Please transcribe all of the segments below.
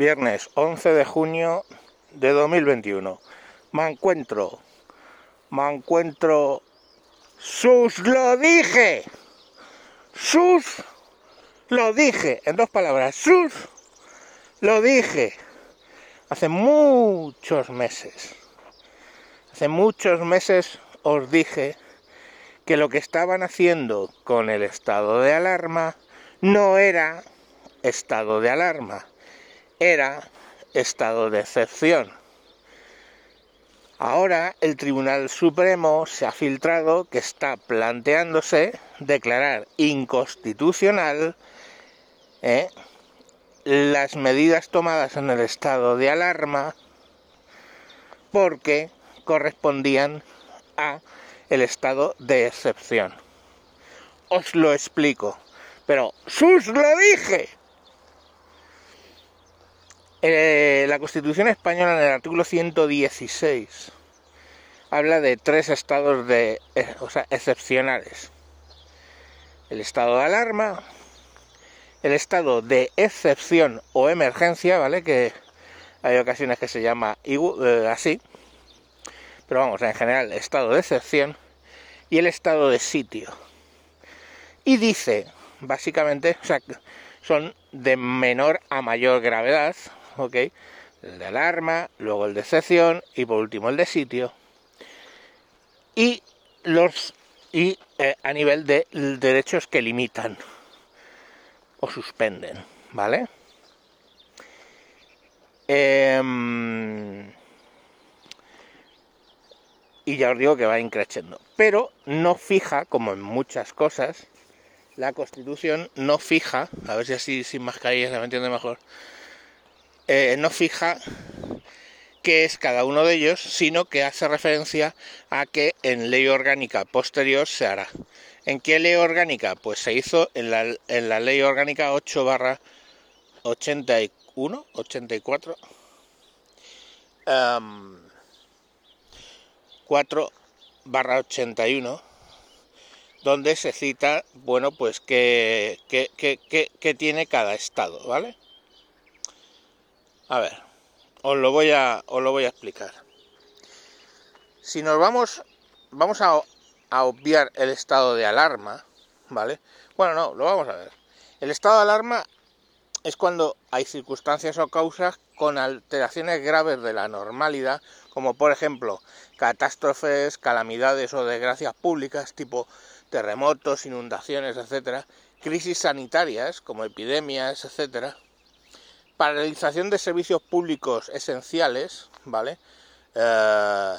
viernes 11 de junio de 2021. Me encuentro, me encuentro, sus lo dije, sus lo dije, en dos palabras, sus lo dije, hace muchos meses, hace muchos meses os dije que lo que estaban haciendo con el estado de alarma no era estado de alarma, era estado de excepción. Ahora el Tribunal Supremo se ha filtrado que está planteándose declarar inconstitucional ¿eh? las medidas tomadas en el estado de alarma porque correspondían a el estado de excepción. Os lo explico. Pero ¡sus lo dije! Eh, la Constitución española en el artículo 116 habla de tres estados de, eh, o sea, excepcionales. El estado de alarma, el estado de excepción o emergencia, ¿vale? Que hay ocasiones que se llama eh, así, pero vamos, en general, estado de excepción y el estado de sitio. Y dice, básicamente, o sea, son de menor a mayor gravedad, ¿ok? El de alarma, luego el de excepción y por último el de sitio. Y los y eh, a nivel de derechos que limitan o suspenden, ¿vale? Em, y ya os digo que va increciendo. Pero no fija, como en muchas cosas, la Constitución no fija, a ver si así sin mascarilla se me entiende mejor, eh, no fija qué es cada uno de ellos, sino que hace referencia a que en ley orgánica posterior se hará. ¿En qué ley orgánica? Pues se hizo en la, en la ley orgánica 8 barra 81, 84, 4 barra 81, donde se cita, bueno, pues qué, qué tiene cada estado, ¿vale? A ver, os lo voy a, os lo voy a explicar. Si nos vamos, vamos a, obviar el estado de alarma, ¿vale? Bueno, no, lo vamos a ver. El estado de alarma es cuando hay circunstancias o causas con alteraciones graves de la normalidad, como por ejemplo catástrofes, calamidades o desgracias públicas, tipo terremotos, inundaciones, etcétera, crisis sanitarias, como epidemias, etcétera, paralización de servicios públicos esenciales, ¿vale? Eh,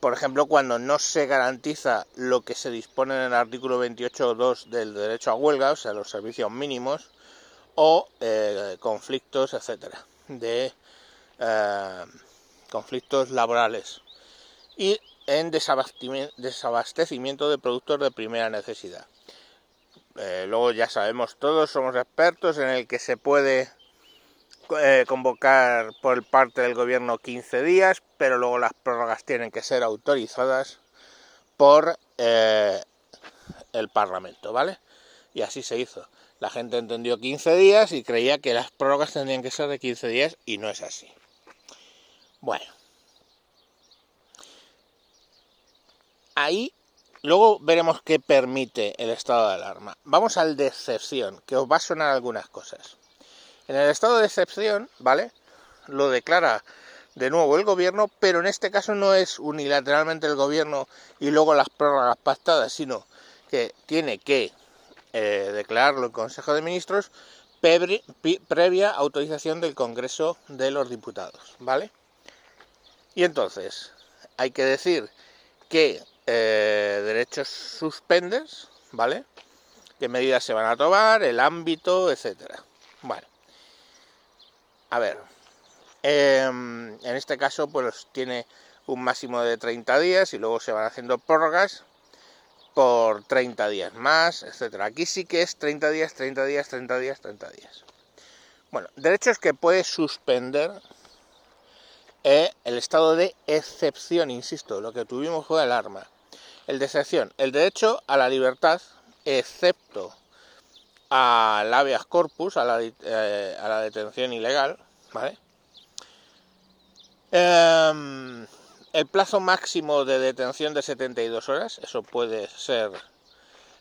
por ejemplo, cuando no se garantiza lo que se dispone en el artículo 28.2 del derecho a huelga, o sea, los servicios mínimos, o eh, conflictos, etcétera, de eh, conflictos laborales y en desabastecimiento de productos de primera necesidad. Eh, luego ya sabemos todos, somos expertos en el que se puede eh, convocar por parte del gobierno 15 días, pero luego las prórrogas tienen que ser autorizadas por eh, el Parlamento, ¿vale? Y así se hizo. La gente entendió 15 días y creía que las prórrogas tendrían que ser de 15 días y no es así. Bueno. Ahí Luego veremos qué permite el estado de alarma. Vamos al de excepción, que os va a sonar algunas cosas. En el estado de excepción, ¿vale? Lo declara de nuevo el gobierno, pero en este caso no es unilateralmente el gobierno y luego las prórrogas pactadas, sino que tiene que eh, declararlo el Consejo de Ministros previa autorización del Congreso de los Diputados, ¿vale? Y entonces, hay que decir que eh, derechos suspendes, ¿vale? ¿Qué medidas se van a tomar? El ámbito, etcétera. Bueno, a ver, em, en este caso, pues tiene un máximo de 30 días y luego se van haciendo prórrogas por 30 días más, etcétera. Aquí sí que es 30 días, 30 días, 30 días, 30 días. Bueno, derechos que puede suspender eh, el estado de excepción, insisto, lo que tuvimos fue alarma. El de el derecho a la libertad, excepto al habeas corpus, a la, eh, a la detención ilegal, ¿vale? Em, el plazo máximo de detención de 72 horas, eso puede ser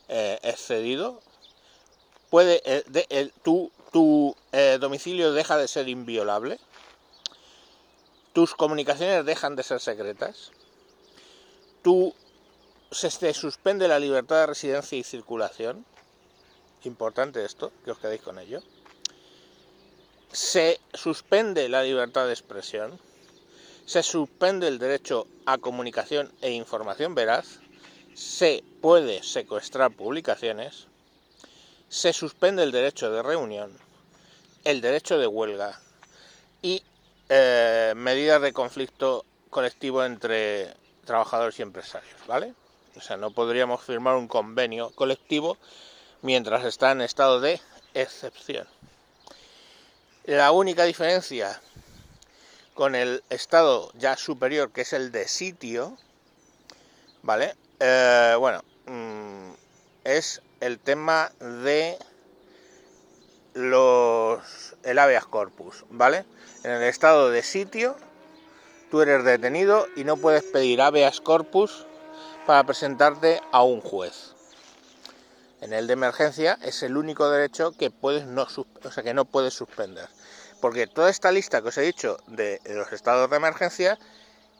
eh, excedido. Puede, eh, tu, tu domicilio deja de ser inviolable. Tus comunicaciones dejan de ser secretas. Tu, se suspende la libertad de residencia y circulación importante esto, que os quedéis con ello. Se suspende la libertad de expresión, se suspende el derecho a comunicación e información veraz, se puede secuestrar publicaciones, se suspende el derecho de reunión, el derecho de huelga y eh, medidas de conflicto colectivo entre trabajadores y empresarios, ¿vale? O sea, no podríamos firmar un convenio colectivo mientras está en estado de excepción. La única diferencia con el estado ya superior, que es el de sitio, ¿vale? Eh, bueno, mm, es el tema de los el habeas corpus, ¿vale? En el estado de sitio, tú eres detenido y no puedes pedir habeas corpus para presentarte a un juez. En el de emergencia es el único derecho que puedes no, o sea, que no puedes suspender. Porque toda esta lista que os he dicho de los estados de emergencia,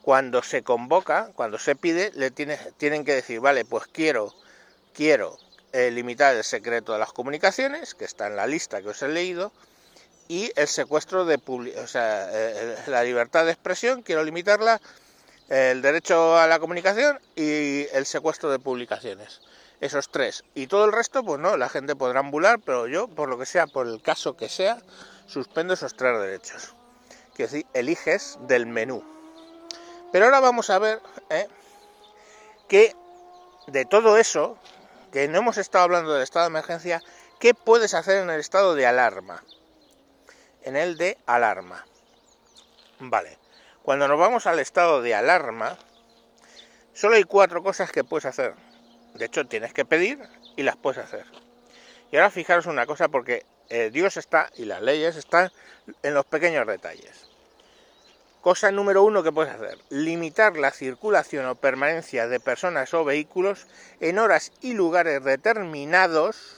cuando se convoca, cuando se pide, le tienen que decir, vale, pues quiero, quiero eh, limitar el secreto de las comunicaciones, que está en la lista que os he leído, y el secuestro de o sea, eh, la libertad de expresión, quiero limitarla, el derecho a la comunicación y el secuestro de publicaciones esos tres. Y todo el resto, pues no, la gente podrá ambular, pero yo, por lo que sea, por el caso que sea, suspendo esos tres derechos. Quiero decir, eliges del menú. Pero ahora vamos a ver ¿eh? que de todo eso, que no hemos estado hablando del estado de emergencia, ¿qué puedes hacer en el estado de alarma? En el de alarma. Vale. Cuando nos vamos al estado de alarma, solo hay cuatro cosas que puedes hacer. De hecho, tienes que pedir y las puedes hacer. Y ahora fijaros una cosa, porque eh, Dios está y las leyes están en los pequeños detalles. Cosa número uno que puedes hacer, limitar la circulación o permanencia de personas o vehículos en horas y lugares determinados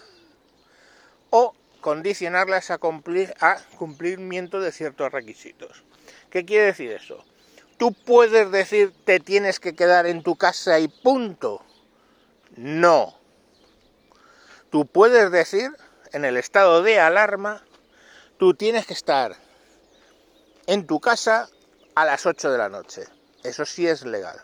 o condicionarlas a, cumplir, a cumplimiento de ciertos requisitos. ¿Qué quiere decir eso? Tú puedes decir te tienes que quedar en tu casa y punto. No. Tú puedes decir, en el estado de alarma, tú tienes que estar en tu casa a las 8 de la noche. Eso sí es legal.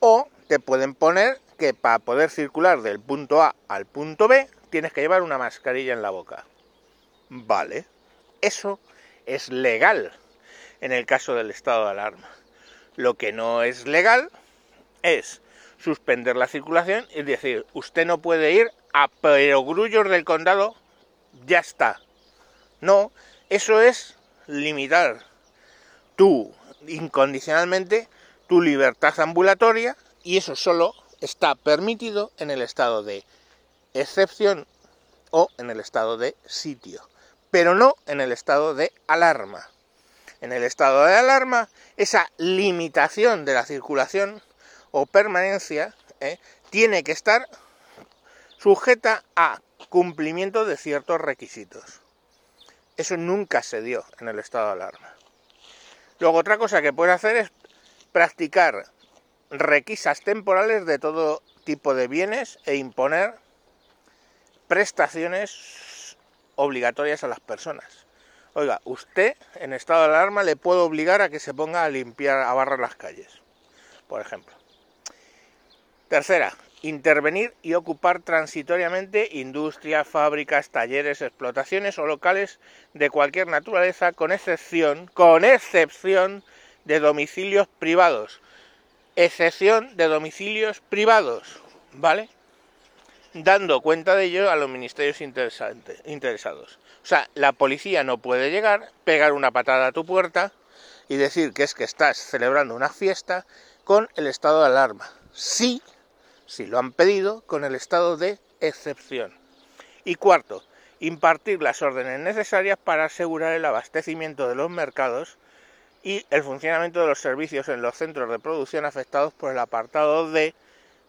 O te pueden poner que para poder circular del punto A al punto B tienes que llevar una mascarilla en la boca. Vale. Eso es legal en el caso del estado de alarma. Lo que no es legal es suspender la circulación y decir, usted no puede ir a Perogrullos del condado, ya está. No, eso es limitar tú incondicionalmente tu libertad ambulatoria y eso solo está permitido en el estado de excepción o en el estado de sitio, pero no en el estado de alarma. En el estado de alarma, esa limitación de la circulación o permanencia ¿eh? tiene que estar sujeta a cumplimiento de ciertos requisitos. Eso nunca se dio en el estado de alarma. Luego otra cosa que puede hacer es practicar requisas temporales de todo tipo de bienes e imponer prestaciones obligatorias a las personas. Oiga, usted en estado de alarma le puede obligar a que se ponga a limpiar, a barrer las calles, por ejemplo. Tercera, intervenir y ocupar transitoriamente industrias, fábricas, talleres, explotaciones o locales de cualquier naturaleza con excepción, con excepción de domicilios privados. Excepción de domicilios privados, ¿vale? Dando cuenta de ello a los ministerios interesados. O sea, la policía no puede llegar, pegar una patada a tu puerta y decir que es que estás celebrando una fiesta con el estado de alarma. Sí si lo han pedido, con el estado de excepción. Y cuarto, impartir las órdenes necesarias para asegurar el abastecimiento de los mercados y el funcionamiento de los servicios en los centros de producción afectados por el apartado D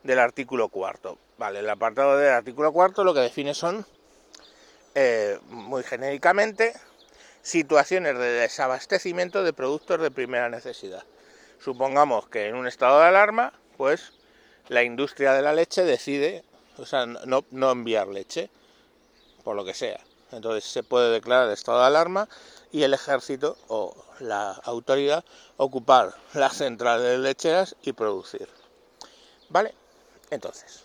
del artículo cuarto. Vale, el apartado D del artículo cuarto lo que define son, eh, muy genéricamente, situaciones de desabastecimiento de productos de primera necesidad. Supongamos que en un estado de alarma, pues la industria de la leche decide, o sea, no, no enviar leche, por lo que sea. Entonces se puede declarar estado de alarma y el ejército o la autoridad ocupar las centrales lecheras y producir. ¿Vale? Entonces,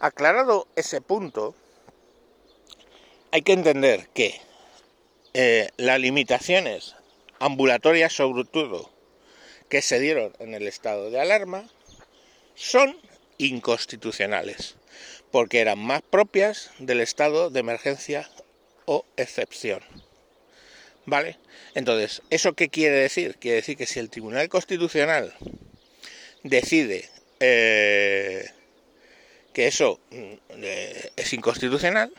aclarado ese punto, hay que entender que eh, las limitaciones ambulatorias sobre todo que se dieron en el estado de alarma son inconstitucionales, porque eran más propias del estado de emergencia o excepción. ¿Vale? Entonces, ¿eso qué quiere decir? Quiere decir que si el Tribunal Constitucional decide eh, que eso mm, eh, es inconstitucional,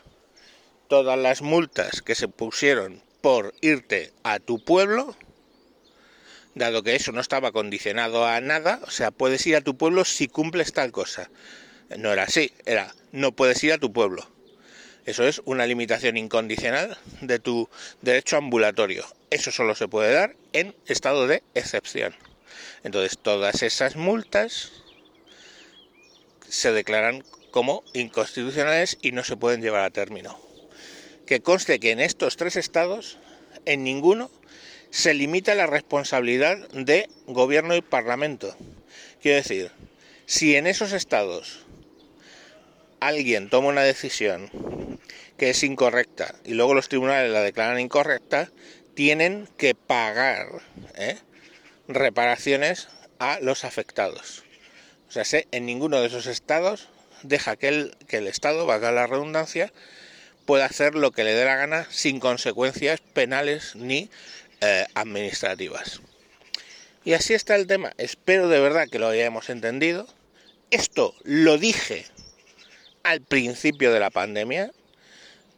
todas las multas que se pusieron por irte a tu pueblo dado que eso no estaba condicionado a nada, o sea, puedes ir a tu pueblo si cumples tal cosa. No era así, era no puedes ir a tu pueblo. Eso es una limitación incondicional de tu derecho ambulatorio. Eso solo se puede dar en estado de excepción. Entonces, todas esas multas se declaran como inconstitucionales y no se pueden llevar a término. Que conste que en estos tres estados, en ninguno se limita la responsabilidad de gobierno y parlamento. Quiero decir, si en esos estados alguien toma una decisión que es incorrecta y luego los tribunales la declaran incorrecta, tienen que pagar ¿eh? reparaciones a los afectados. O sea, en ninguno de esos estados deja que el, que el Estado, valga la redundancia, pueda hacer lo que le dé la gana sin consecuencias penales ni eh, administrativas. Y así está el tema. Espero de verdad que lo hayamos entendido. Esto lo dije al principio de la pandemia.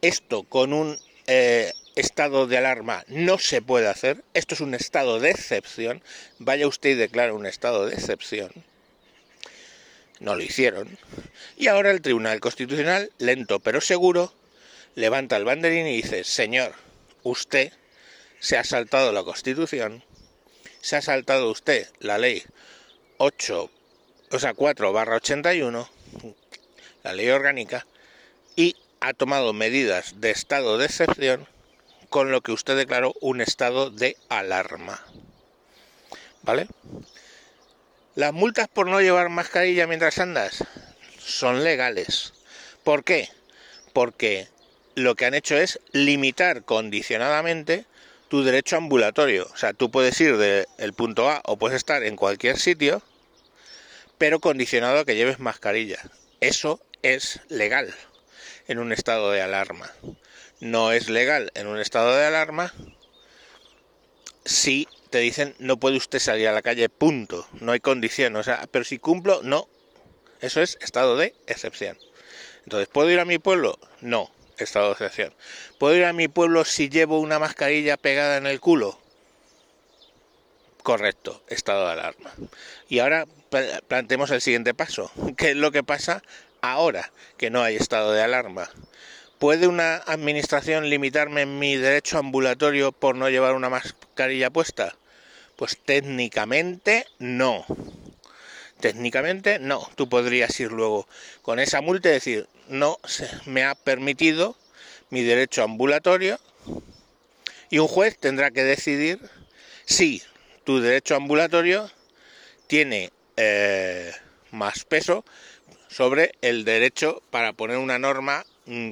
Esto con un eh, estado de alarma no se puede hacer. Esto es un estado de excepción. Vaya usted y declara un estado de excepción. No lo hicieron. Y ahora el Tribunal Constitucional, lento pero seguro, levanta el banderín y dice, señor, usted se ha saltado la Constitución, se ha saltado usted la ley 8, o sea, 4 barra 81, la ley orgánica, y ha tomado medidas de estado de excepción con lo que usted declaró un estado de alarma. ¿Vale? Las multas por no llevar mascarilla mientras andas son legales. ¿Por qué? Porque lo que han hecho es limitar condicionadamente tu derecho ambulatorio. O sea, tú puedes ir del punto A o puedes estar en cualquier sitio, pero condicionado a que lleves mascarilla. Eso es legal en un estado de alarma. No es legal en un estado de alarma si te dicen no puede usted salir a la calle, punto. No hay condición. O sea, pero si cumplo, no. Eso es estado de excepción. Entonces, ¿puedo ir a mi pueblo? No estado de excepción. ¿Puedo ir a mi pueblo si llevo una mascarilla pegada en el culo? Correcto, estado de alarma. Y ahora planteemos el siguiente paso. ¿Qué es lo que pasa ahora que no hay estado de alarma? ¿Puede una administración limitarme mi derecho ambulatorio por no llevar una mascarilla puesta? Pues técnicamente no. Técnicamente no. Tú podrías ir luego con esa multa y decir, no se me ha permitido mi derecho ambulatorio y un juez tendrá que decidir si tu derecho ambulatorio tiene eh, más peso sobre el derecho para poner una norma mm,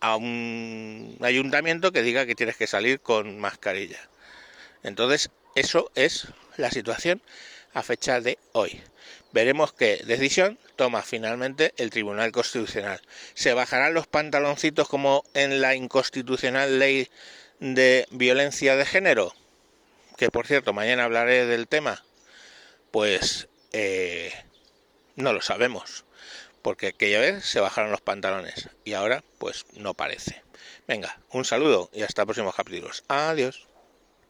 a un ayuntamiento que diga que tienes que salir con mascarilla. Entonces, eso es la situación a fecha de hoy. Veremos qué decisión toma finalmente el Tribunal Constitucional. ¿Se bajarán los pantaloncitos como en la inconstitucional ley de violencia de género? Que por cierto, mañana hablaré del tema. Pues eh, no lo sabemos. porque aquella vez se bajaron los pantalones y ahora pues no parece. Venga, un saludo y hasta próximos capítulos. Adiós.